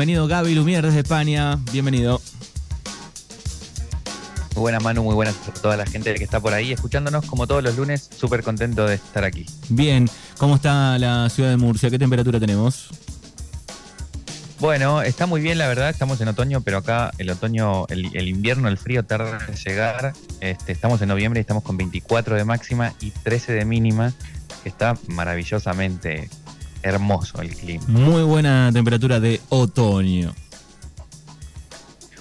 Bienvenido Gaby Lumier desde España. Bienvenido. Muy buenas Manu, muy buenas a toda la gente que está por ahí escuchándonos como todos los lunes. Súper contento de estar aquí. Bien, ¿cómo está la ciudad de Murcia? ¿Qué temperatura tenemos? Bueno, está muy bien la verdad, estamos en otoño, pero acá el otoño, el, invierno, el frío tarda en llegar. Este, estamos en noviembre y estamos con 24 de máxima y 13 de mínima, que está maravillosamente hermoso el clima. Muy buena temperatura de otoño.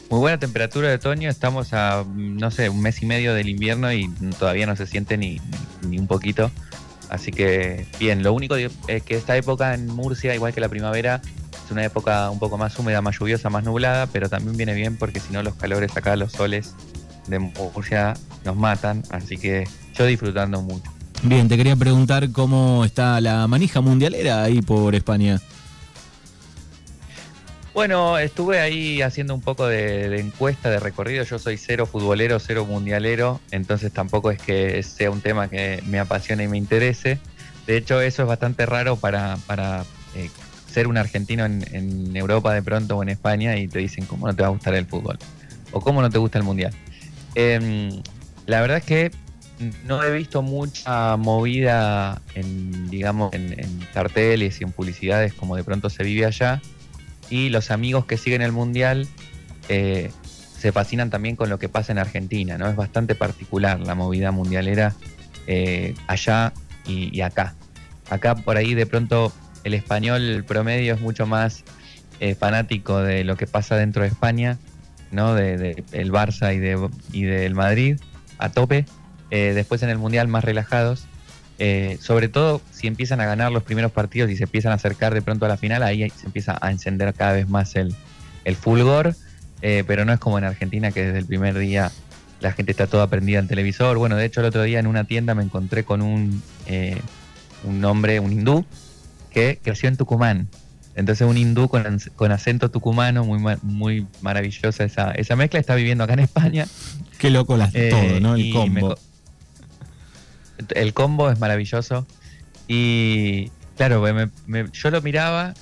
Muy buena temperatura de otoño, estamos a, no sé, un mes y medio del invierno y todavía no se siente ni, ni un poquito. Así que bien, lo único es que esta época en Murcia, igual que la primavera, una época un poco más húmeda, más lluviosa, más nublada, pero también viene bien porque si no los calores acá, los soles de Murcia nos matan, así que yo disfrutando mucho. Bien, te quería preguntar cómo está la manija mundialera ahí por España. Bueno, estuve ahí haciendo un poco de, encuesta, de recorrido. Yo soy cero futbolero, cero mundialero, entonces tampoco es que sea un tema que me apasione y me interese. De hecho, eso es bastante raro para, para eh, ser un argentino en, Europa de pronto o en España y te dicen cómo no te va a gustar el fútbol o cómo no te gusta el mundial. Em, la verdad es que no he visto mucha movida en, digamos, en, carteles y en publicidades como de pronto se vive allá. Y los amigos que siguen el mundial eh, se fascinan también con lo que pasa en Argentina, ¿no? Es bastante particular la movida mundialera eh, allá y acá. Acá por ahí de pronto el español promedio es mucho más eh, fanático de lo que pasa dentro de España, ¿no? De, el Barça y, de, y del Madrid a tope. Eh, después en el Mundial más relajados. Eh, sobre todo si empiezan a ganar los primeros partidos y se empiezan a acercar de pronto a la final, ahí se empieza a encender cada vez más el, el fulgor. pero no es como en Argentina que desde el primer día la gente está toda prendida en televisor. Bueno, de hecho el otro día en una tienda me encontré con un, un hombre, un hindú, que creció en Tucumán. Entonces un hindú con, con acento tucumano, muy, muy maravillosa esa, esa mezcla, está viviendo acá en España. Qué loco las, eh, todo, ¿no? El combo. El combo es maravilloso. Y claro, yo lo miraba,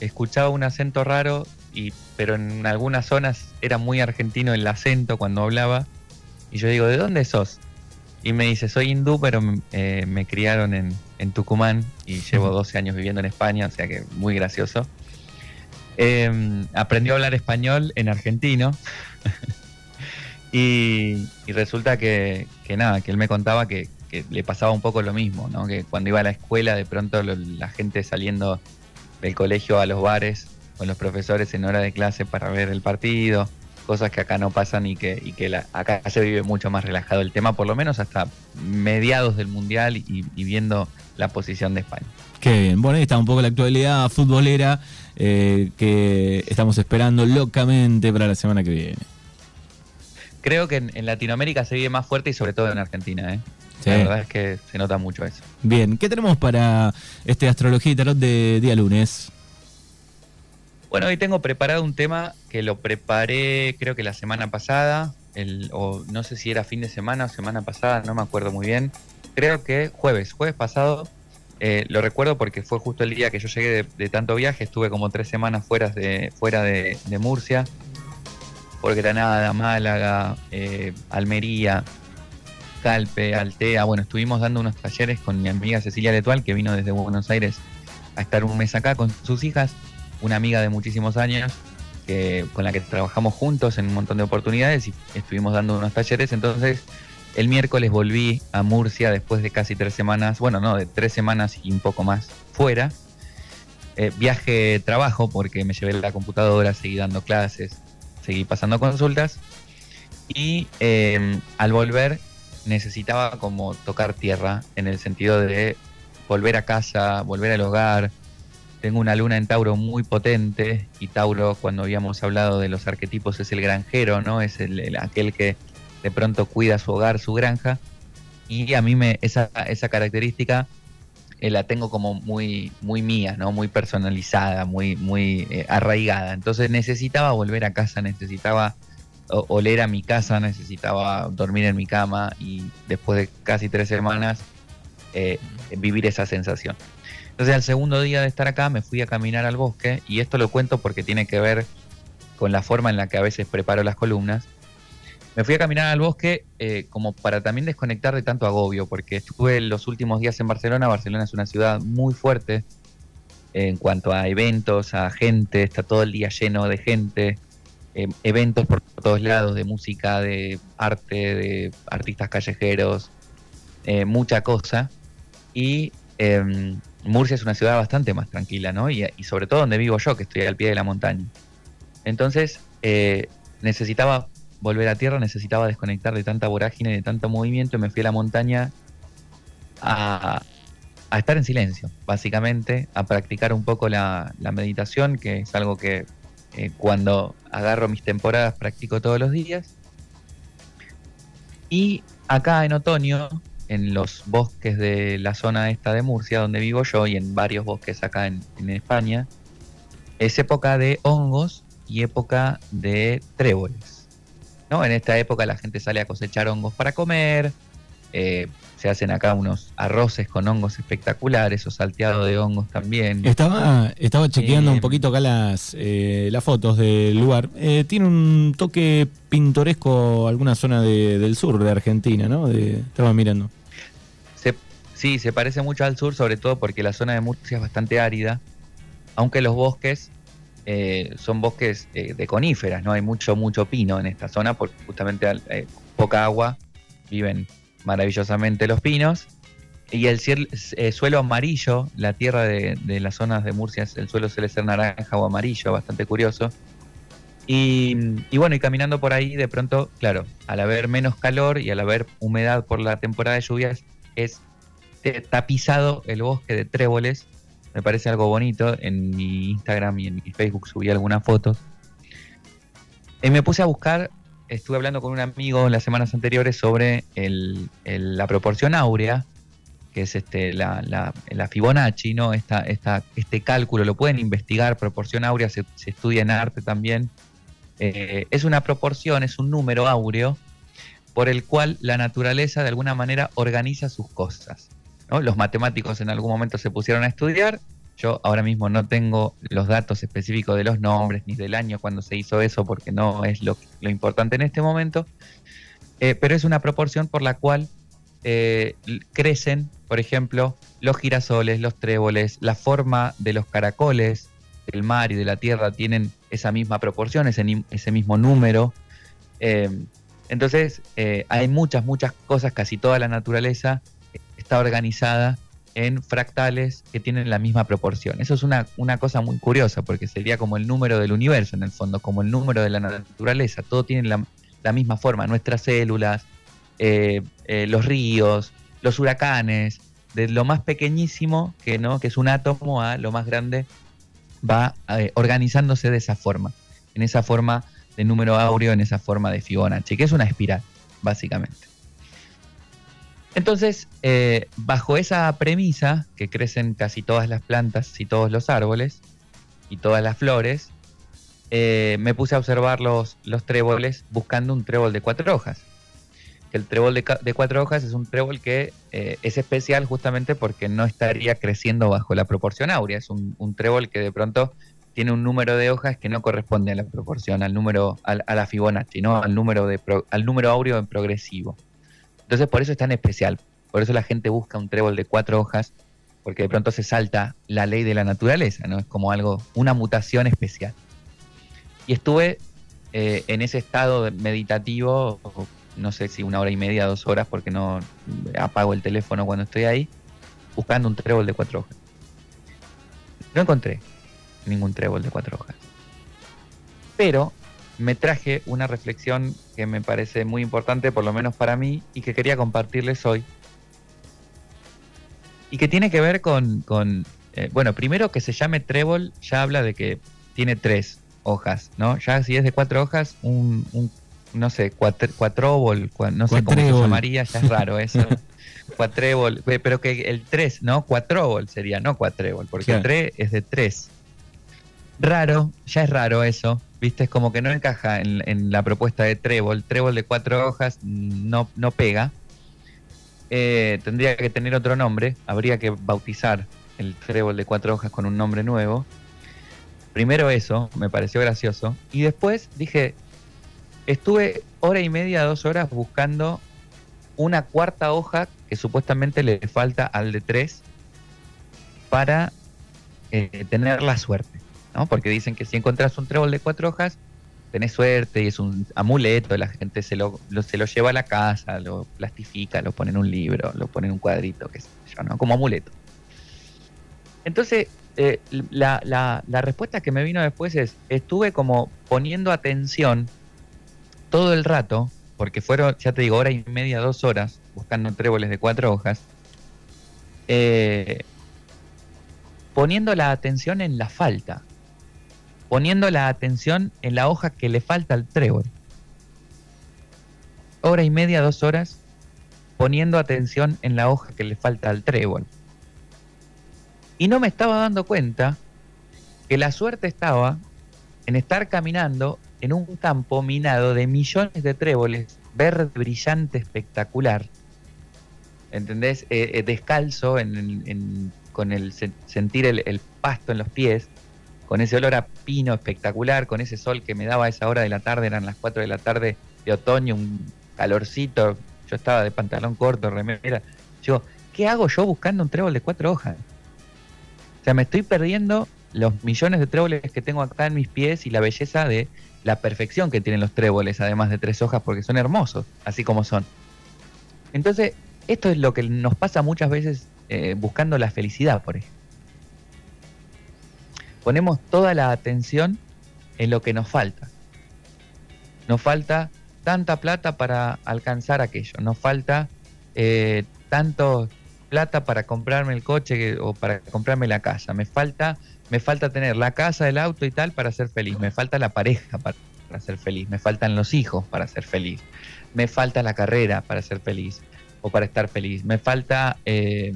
escuchaba un acento raro, y, pero en algunas zonas era muy argentino el acento cuando hablaba. Y yo digo, ¿de dónde sos? Y me dice, soy hindú, pero eh, me criaron en, Tucumán y llevo 12 años viviendo en España, o sea que muy gracioso. Em, aprendió a hablar español en argentino. y, resulta que, nada, que él me contaba que, le pasaba un poco lo mismo, ¿no? Que cuando iba a la escuela, de pronto la gente saliendo del colegio a los bares con los profesores en hora de clase para ver el partido cosas que acá no pasan y que, y que acá se vive mucho más relajado el tema, por lo menos hasta mediados del Mundial y, viendo la posición de España. Qué bien, bueno, ahí está un poco la actualidad futbolera eh, que estamos esperando locamente para la semana que viene. Creo que en, Latinoamérica se vive más fuerte y sobre todo en Argentina, ¿eh? La verdad es que se nota mucho eso. Bien, ¿qué tenemos para este Astrología y Tarot de día lunes? Bueno, hoy tengo preparado un tema que lo preparé creo que la semana pasada, el, o no sé si era fin de semana o semana pasada, no me acuerdo muy bien. Creo que jueves, jueves pasado, eh, lo recuerdo porque fue justo el día que yo llegué de, tanto viaje, estuve como tres semanas fuera de, fuera de, Murcia, por Granada, Málaga, eh, Almería, Calpe, Altea. Bueno, estuvimos dando unos talleres con mi amiga Cecilia Letual, que vino desde Buenos Aires a estar un mes acá con sus hijas una amiga de muchísimos años que, con la que trabajamos juntos en un montón de oportunidades y estuvimos dando unos talleres. Entonces, el miércoles volví a Murcia después de casi tres semanas, bueno, no, de tres semanas y un poco más fuera. Eh, viaje trabajo porque me llevé la computadora, seguí dando clases, seguí pasando consultas y em, al volver necesitaba como tocar tierra en el sentido de volver a casa, volver al hogar, tengo una luna en Tauro muy potente y Tauro, cuando habíamos hablado de los arquetipos, es el granjero, ¿no? Es el, aquel que de pronto cuida su hogar, su granja. Y a mí me, esa, esa característica eh, la tengo como muy, muy mía, ¿no? Muy personalizada, muy, muy eh, arraigada. Entonces necesitaba volver a casa, necesitaba oler a mi casa, necesitaba dormir en mi cama y después de casi tres semanas eh, vivir esa sensación. Entonces al segundo día de estar acá me fui a caminar al bosque y esto lo cuento porque tiene que ver con la forma en la que a veces preparo las columnas. Me fui a caminar al bosque eh, como para también desconectar de tanto agobio, porque estuve los últimos días en Barcelona. Barcelona es una ciudad muy fuerte en cuanto a eventos, a gente, está todo el día lleno de gente, eh, eventos por todos lados, de música, de arte, de artistas callejeros, eh, mucha cosa. Y em, Murcia es una ciudad bastante más tranquila, ¿no? Y, sobre todo donde vivo yo, que estoy al pie de la montaña. Entonces, eh, necesitaba volver a tierra, necesitaba desconectar de tanta vorágine, de tanto movimiento, y me fui a la montaña a, estar en silencio, básicamente, a practicar un poco la, meditación, que es algo que eh, cuando agarro mis temporadas practico todos los días. Y acá en otoño en los bosques de la zona esta de Murcia, donde vivo yo, y en varios bosques acá en, España, es época de hongos y época de tréboles. ¿no? En esta época la gente sale a cosechar hongos para comer, eh, se hacen acá unos arroces con hongos espectaculares o salteado de hongos también. Estaba, estaba chequeando un eh, poquito acá las, eh, las fotos del lugar. tiene un toque pintoresco alguna zona del sur de Argentina, ¿no? De, estaba mirando. Sí, se parece mucho al sur, sobre todo porque la zona de Murcia es bastante árida, aunque los bosques eh, son bosques eh, de coníferas, no hay mucho, mucho pino en esta zona, porque justamente eh, poca agua, viven maravillosamente los pinos. Y el suelo amarillo, la tierra de, las zonas de Murcia, el suelo suele ser naranja o amarillo, bastante curioso. Y, y, bueno, y caminando por ahí, de pronto, claro, al haber menos calor y al haber humedad por la temporada de lluvias, es tapizado el bosque de tréboles. Me parece algo bonito. En mi Instagram y en mi Facebook subí algunas fotos. Y me puse a buscar, estuve hablando con un amigo en las semanas anteriores sobre la proporción áurea, que es este, la, Fibonacci, ¿no? Esta, esta, este cálculo, lo pueden investigar, proporción áurea se, estudia en arte también. Eh, es una proporción, es un número áureo por el cual la naturaleza de alguna manera organiza sus cosas. Los matemáticos en algún momento se pusieron a estudiar. Yo ahora mismo no tengo los datos específicos de los nombres ni del año cuando se hizo eso porque no es lo, importante en este momento. Eh, pero es una proporción por la cual eh, crecen, por ejemplo, los girasoles, los tréboles, la forma de los caracoles del mar y de la tierra tienen esa misma proporción, ese, mismo número. Eh, entonces, hay muchas, muchas cosas, casi toda la naturaleza está organizada en fractales que tienen la misma proporción. Eso es una, una, cosa muy curiosa, porque sería como el número del universo en el fondo, como el número de la naturaleza. Todo tiene la, misma forma. Nuestras células, eh, eh, los ríos, los huracanes, de lo más pequeñísimo, que, ¿no? que es un átomo, a lo más grande, va eh, organizándose de esa forma. En esa forma de número áureo, en esa forma de Fibonacci, que es una espiral, básicamente. Entonces, eh, bajo esa premisa, que crecen casi todas las plantas y todos los árboles y todas las flores, eh, me puse a observar los, los, tréboles buscando un trébol de cuatro hojas. El trébol de, cuatro hojas es un trébol que eh, es especial justamente porque no estaría creciendo bajo la proporción áurea. Es un, trébol que de pronto tiene un número de hojas que no corresponde a la proporción, al número, a la Fibonacci, ¿no? al, número de al número áureo en progresivo. Entonces por eso es tan especial. Por eso la gente busca un trébol de cuatro hojas, porque de pronto se salta la ley de la naturaleza, ¿no? Es como algo, una mutación especial. Y estuve eh, en ese estado meditativo, no sé si una hora y media, dos horas, porque no apago el teléfono cuando estoy ahí, buscando un trébol de cuatro hojas. No encontré ningún trébol de cuatro hojas. Pero me traje una reflexión que me parece muy importante, por lo menos para mí, y que quería compartirles hoy. Y que tiene que ver con, eh, bueno, primero que se llame trébol, ya habla de que tiene tres hojas, ¿no? Ya si es de cuatro hojas, un, no sé, cuatro, cuatróbol, no sé cómo se llamaría, ya es raro eso. cuatrébol, pero que el tres, ¿no? Cuatróbol sería, no cuatrébol, porque el tres es de tres. Raro, ya es raro eso, ¿viste? Es como que no encaja en, la propuesta de Trébol. Trébol de cuatro hojas no, no pega. Eh, tendría que tener otro nombre, habría que bautizar el trébol de cuatro hojas con un nombre nuevo. Primero eso, me pareció gracioso. Y después dije, estuve hora y media, dos horas buscando una cuarta hoja que supuestamente le falta al de tres para eh, tener la suerte. ¿No? Porque dicen que si encuentras un trébol de cuatro hojas, tenés suerte y es un amuleto, la gente se lo, se lo lleva a la casa, lo plastifica, lo pone en un libro, lo pone en un cuadrito, qué sé yo, ¿no? Como amuleto. Entonces, eh, la, la, respuesta que me vino después es, estuve como poniendo atención todo el rato, porque fueron, ya te digo, hora y media, dos horas, buscando tréboles de cuatro hojas, eh, poniendo la atención en la falta poniendo la atención en la hoja que le falta al trébol. Hora y media, dos horas, poniendo atención en la hoja que le falta al trébol. Y no me estaba dando cuenta que la suerte estaba en estar caminando en un campo minado de millones de tréboles, verde, brillante, espectacular. ¿Entendés? Eh, eh, descalzo, con el sentir el pasto en los pies con ese olor a pino espectacular, con ese sol que me daba a esa hora de la tarde, eran las 4 de la tarde de otoño, un calorcito, yo estaba de pantalón corto, remera. Yo, ¿qué hago yo buscando un trébol de cuatro hojas? O sea, me estoy perdiendo los millones de tréboles que tengo acá en mis pies y la belleza de la perfección que tienen los tréboles, además de tres hojas, porque son hermosos, así como son. Entonces, esto es lo que nos pasa muchas veces eh, buscando la felicidad, por ejemplo ponemos toda la atención en lo que nos falta. Nos falta tanta plata para alcanzar aquello, nos falta eh, tanto plata para comprarme el coche o para comprarme la casa, me falta, me falta tener la casa, el auto y tal para ser feliz, me falta la pareja para, ser feliz, me faltan los hijos para ser feliz, me falta la carrera para ser feliz o para estar feliz, me falta eh,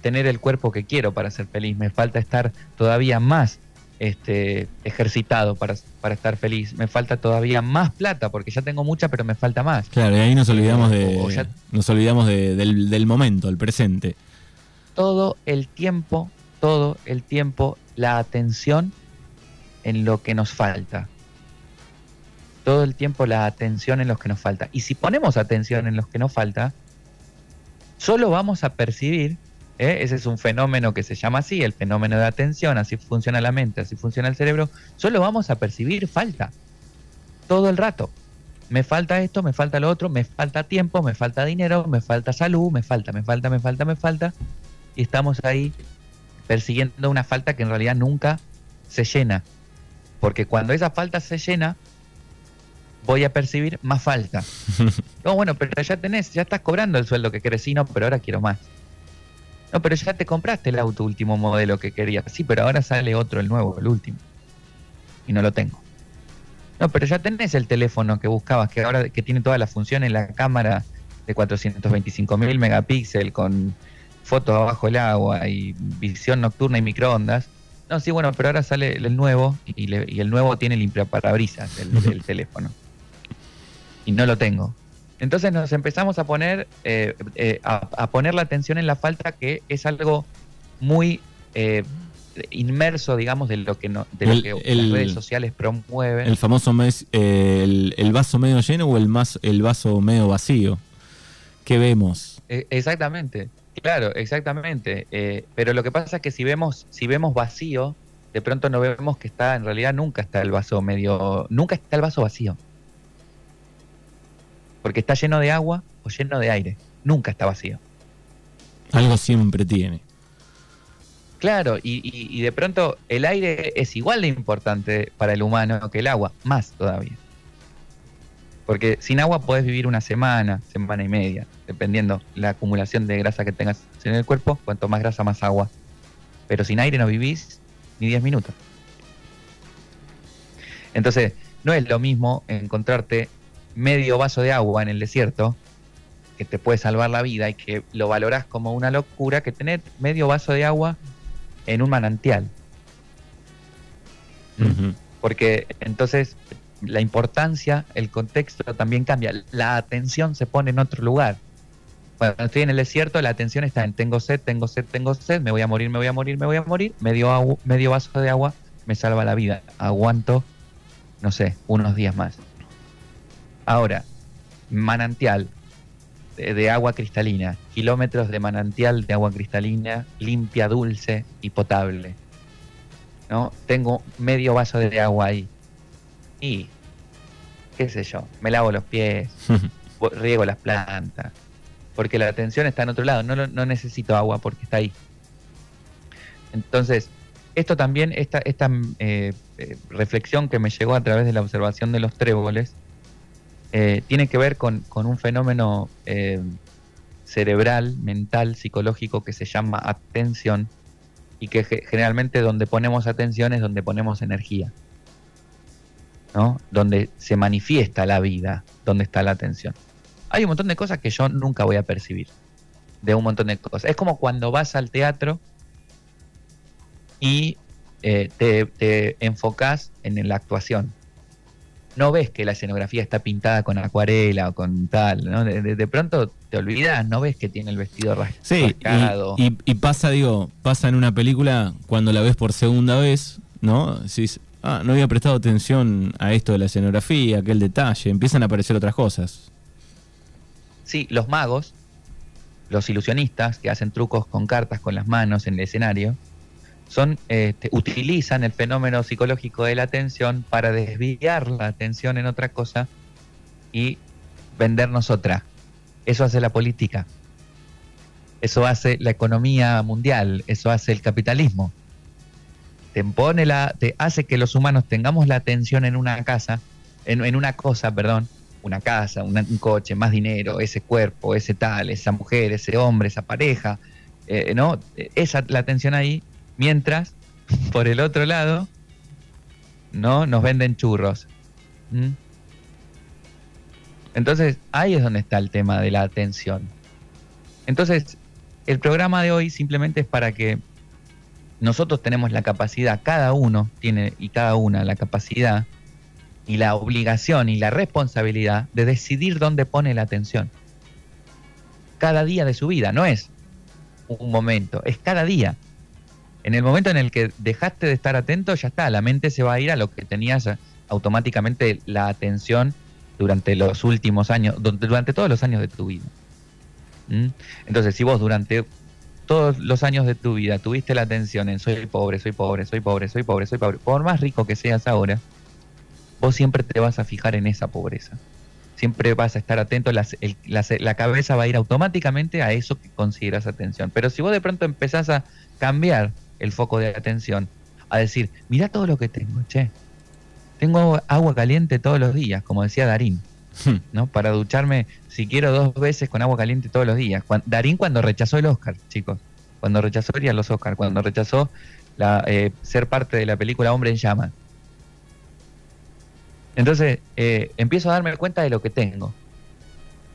tener el cuerpo que quiero para ser feliz, me falta estar todavía más este, ejercitado para, para estar feliz, me falta todavía más plata porque ya tengo mucha pero me falta más. Claro, y ahí nos olvidamos, de, nos olvidamos del, del momento, el presente. Todo el tiempo, todo el tiempo, la atención en lo que nos falta. Todo el tiempo la atención en lo que nos falta. Y si ponemos atención en lo que nos falta, solo vamos a percibir ¿eh? Ese es un fenómeno que se llama así, el fenómeno de atención, así funciona la mente, así funciona el cerebro. Solo vamos a percibir falta todo el rato. Me falta esto, me falta lo otro, me falta tiempo, me falta dinero, me falta salud, me falta, me falta, me falta, me falta. Y estamos ahí persiguiendo una falta que en realidad nunca se llena. Porque cuando esa falta se llena, voy a percibir más falta. no, bueno, pero ya tenés, ya estás cobrando el sueldo que querés, sí, no, pero ahora quiero más. No, pero ya te compraste el auto último modelo que querías. Sí, pero ahora sale otro, el nuevo, el último. Y no lo tengo. No, pero ya tenés el teléfono que buscabas, que ahora que tiene todas las funciones, la cámara de 425 mil megapíxeles con fotos abajo del agua y visión nocturna y microondas. No, sí, bueno, pero ahora sale el nuevo y, el nuevo tiene limpiaparabrisas del teléfono. Y no lo tengo. Entonces nos empezamos a poner, eh, eh, a, poner la atención en la falta, que es algo muy eh, inmerso, digamos, de lo que, no, de lo que las redes sociales promueven. El famoso mes, el, el, vaso medio lleno o el, más, el vaso medio vacío. ¿Qué vemos? E, exactamente, claro, exactamente. pero lo que pasa es que si vemos, si vemos vacío, de pronto no vemos que está, en realidad nunca está el vaso medio, nunca está el vaso vacío porque está lleno de agua o lleno de aire. Nunca está vacío. Algo siempre tiene. Claro, y, de pronto el aire es igual de importante para el humano que el agua, más todavía. Porque sin agua podés vivir una semana, semana y media, dependiendo la acumulación de grasa que tengas en el cuerpo, cuanto más grasa, más agua. Pero sin aire no vivís ni 10 minutos. Entonces, no es lo mismo encontrarte medio vaso de agua en el desierto, que te puede salvar la vida y que lo valorás como una locura, que tener medio vaso de agua en un manantial. Porque entonces la importancia, el contexto también cambia, la atención se pone en otro lugar. Cuando estoy en el desierto, la atención está en tengo sed, tengo sed, tengo sed, me voy a morir, me voy a morir, me voy a morir. Medio, medio vaso de agua me salva la vida. Aguanto, no sé, unos días más. Ahora, manantial de, agua cristalina, kilómetros de manantial de agua cristalina, limpia, dulce y potable. ¿No? Tengo medio vaso de agua ahí. Y, qué sé yo, me lavo los pies, riego las plantas, porque la atención está en otro lado, no, no necesito agua porque está ahí. Entonces, esto también, esta, esta eh, eh, reflexión que me llegó a través de la observación de los tréboles, eh, tiene que ver con, un fenómeno cerebral, mental, psicológico que se llama atención y que generalmente donde ponemos atención es donde ponemos energía, ¿no? Donde se manifiesta la vida, donde está la atención hay un montón de cosas que yo nunca voy a percibir. De un montón de cosas. Es como cuando vas al teatro y eh, te, enfocas en la actuación. No ves que la escenografía está pintada con acuarela o con tal, ¿no? De, pronto te olvidas, no ves que tiene el vestido rascado. Y, y, pasa, digo, pasa en una película cuando la ves por segunda vez, ¿no? ah, no había prestado atención a esto de la escenografía, aquel detalle, empiezan a aparecer otras cosas. Sí, los magos, los ilusionistas que hacen trucos con cartas con las manos en el escenario, son, este, utilizan el fenómeno psicológico de la atención para desviar la atención en otra cosa y vendernos otra. Eso hace la política. Eso hace la economía mundial, eso hace el capitalismo. Te pone la, te hace que los humanos tengamos la atención en una casa, en, en una cosa, perdón, una casa, un coche, más dinero, ese cuerpo, ese tal, esa mujer, ese hombre, esa pareja, eh, ¿no? Esa la atención ahí, mientras por el otro lado, ¿no? Nos venden churros. Entonces, ahí es donde está el tema de la atención. Entonces, el programa de hoy simplemente es para que nosotros tenemos la capacidad, cada uno tiene y cada una la capacidad y la obligación y la responsabilidad de decidir dónde pone la atención. Cada día de su vida, no es un momento, es cada día. En el momento en el que dejaste de estar atento, ya está, la mente se va a ir a lo que tenías automáticamente la atención durante los últimos años, durante todos los años de tu vida. ¿Mm? Entonces, si vos durante todos los años de tu vida tuviste la atención en soy pobre, soy pobre, soy pobre, soy pobre, soy pobre, por más rico que seas ahora, vos siempre te vas a fijar en esa pobreza. Siempre vas a estar atento, la, cabeza va a ir automáticamente a eso que consideras atención. Pero si vos de pronto empezás a cambiar el foco de atención, a decir, mira todo lo que tengo, che, tengo agua caliente todos los días, como decía Darín, hmm. ¿no? Para ducharme, si quiero, dos veces con agua caliente todos los días. Darín cuando rechazó el Oscar, chicos, cuando rechazó ir a los Oscar, cuando rechazó la, eh, ser parte de la película Hombre en Llamas. Entonces eh, empiezo a darme cuenta de lo que tengo.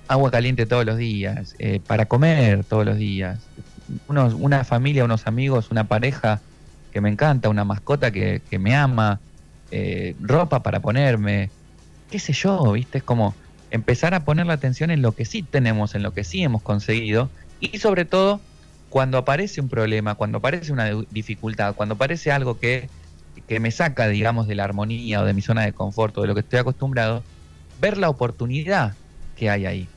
Agua caliente todos los días, eh, para comer todos los días, una familia, unos amigos, una pareja que me encanta, una mascota que, me ama, eh, ropa para ponerme, qué sé yo, ¿viste? Es como empezar a poner la atención en lo que sí tenemos, en lo que sí hemos conseguido y sobre todo cuando aparece un problema, cuando aparece una dificultad, cuando aparece algo que que me saca, digamos, de la armonía o de mi zona de confort o de lo que estoy acostumbrado, ver la oportunidad que hay ahí.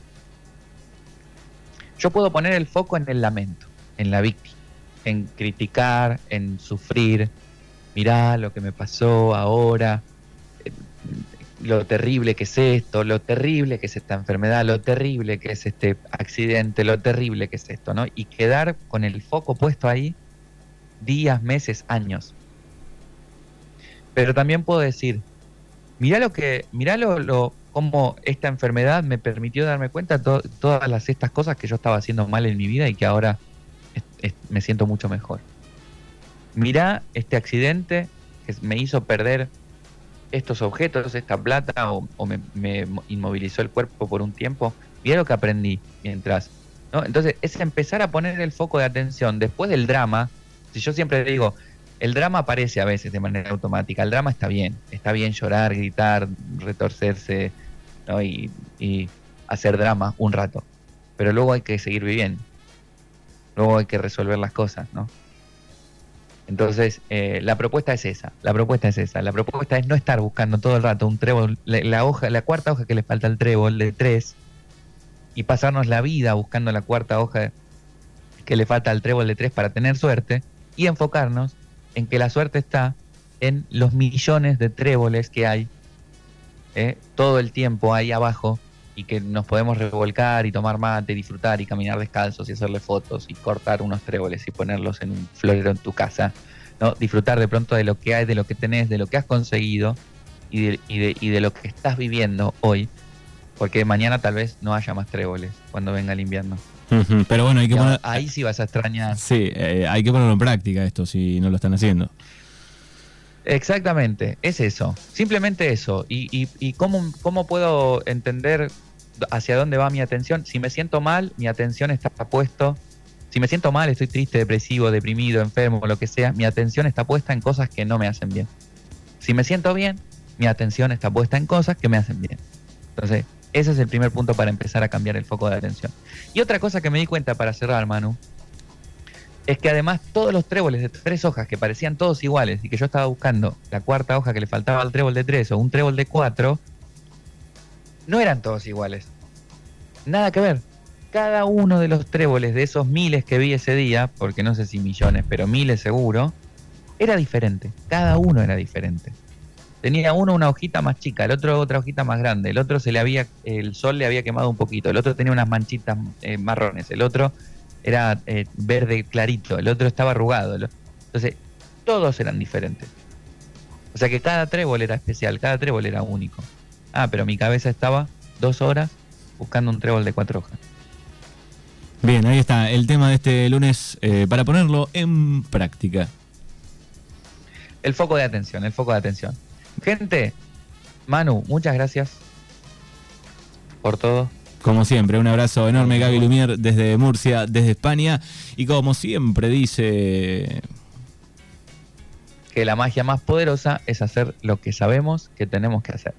Yo puedo poner el foco en el lamento, en la víctima, en criticar, en sufrir, mirá lo que me pasó ahora, eh, lo terrible que es esto, lo terrible que es esta enfermedad, lo terrible que es este accidente, lo terrible que es esto, ¿no? Y quedar con el foco puesto ahí días, meses, años. Pero también puedo decir, mirá lo que, mirá lo, lo cómo esta enfermedad me permitió darme cuenta de todas las, estas cosas que yo estaba haciendo mal en mi vida y que ahora me siento mucho mejor. Mirá este accidente que me hizo perder estos objetos, esta plata, o, me, inmovilizó el cuerpo por un tiempo. Mirá lo que aprendí mientras. ¿no? Entonces, es empezar a poner el foco de atención después del drama. Si yo siempre digo, el drama aparece a veces de manera automática. El drama está bien. Está bien llorar, gritar, retorcerse y, hacer drama un rato. pero luego hay que seguir viviendo. Luego hay que resolver las cosas, ¿no? Entonces, eh, la propuesta es esa, la propuesta es esa, la propuesta es no estar buscando todo el rato un trébol, la, hoja, la cuarta hoja que le falta al trébol de tres, y pasarnos la vida buscando la cuarta hoja que le falta al trébol de tres para tener suerte, y enfocarnos en que la suerte está en los millones de tréboles que hay eh, todo el tiempo ahí abajo y que nos podemos revolcar y tomar mate, disfrutar y caminar descalzos y hacerle fotos y cortar unos tréboles y ponerlos en un florero en tu casa. ¿no? Disfrutar de pronto de lo que hay, de lo que tenés, de lo que has conseguido y de, y de, y de lo que estás viviendo hoy, porque mañana tal vez no haya más tréboles cuando venga el invierno. Pero bueno, hay que poner... Ahí sí vas a extrañar. Sí, eh, hay que ponerlo en práctica esto si no lo están haciendo. Exactamente, es eso, simplemente eso. ¿Y, y, y cómo, cómo puedo entender hacia dónde va mi atención? Si me siento mal, mi atención está puesto. Si me siento mal, estoy triste, depresivo, deprimido, enfermo, lo que sea, mi atención está puesta en cosas que no me hacen bien. Si me siento bien, mi atención está puesta en cosas que me hacen bien. Entonces, ese es el primer punto para empezar a cambiar el foco de atención. Y otra cosa que me di cuenta para cerrar, Manu, es que además todos los tréboles de tres hojas que parecían todos iguales y que yo estaba buscando la cuarta hoja que le faltaba al trébol de tres o un trébol de cuatro, no eran todos iguales. Nada que ver. Cada uno de los tréboles de esos miles que vi ese día, porque no sé si millones, pero miles seguro, era diferente. Cada uno era diferente. Tenía uno una hojita más chica, el otro otra hojita más grande, el otro se le había, el sol le había quemado un poquito, el otro tenía unas manchitas eh, marrones, el otro era eh, verde clarito, el otro estaba arrugado. Entonces, todos eran diferentes. O sea que cada trébol era especial, cada trébol era único. Ah, pero mi cabeza estaba dos horas buscando un trébol de cuatro hojas. Bien, ahí está el tema de este lunes eh, para ponerlo en práctica. El foco de atención, el foco de atención. Gente, Manu, muchas gracias por todo. Como siempre, un abrazo enorme, Gaby Lumier, desde Murcia, desde España. Y como siempre dice. Que la magia más poderosa es hacer lo que sabemos que tenemos que hacer.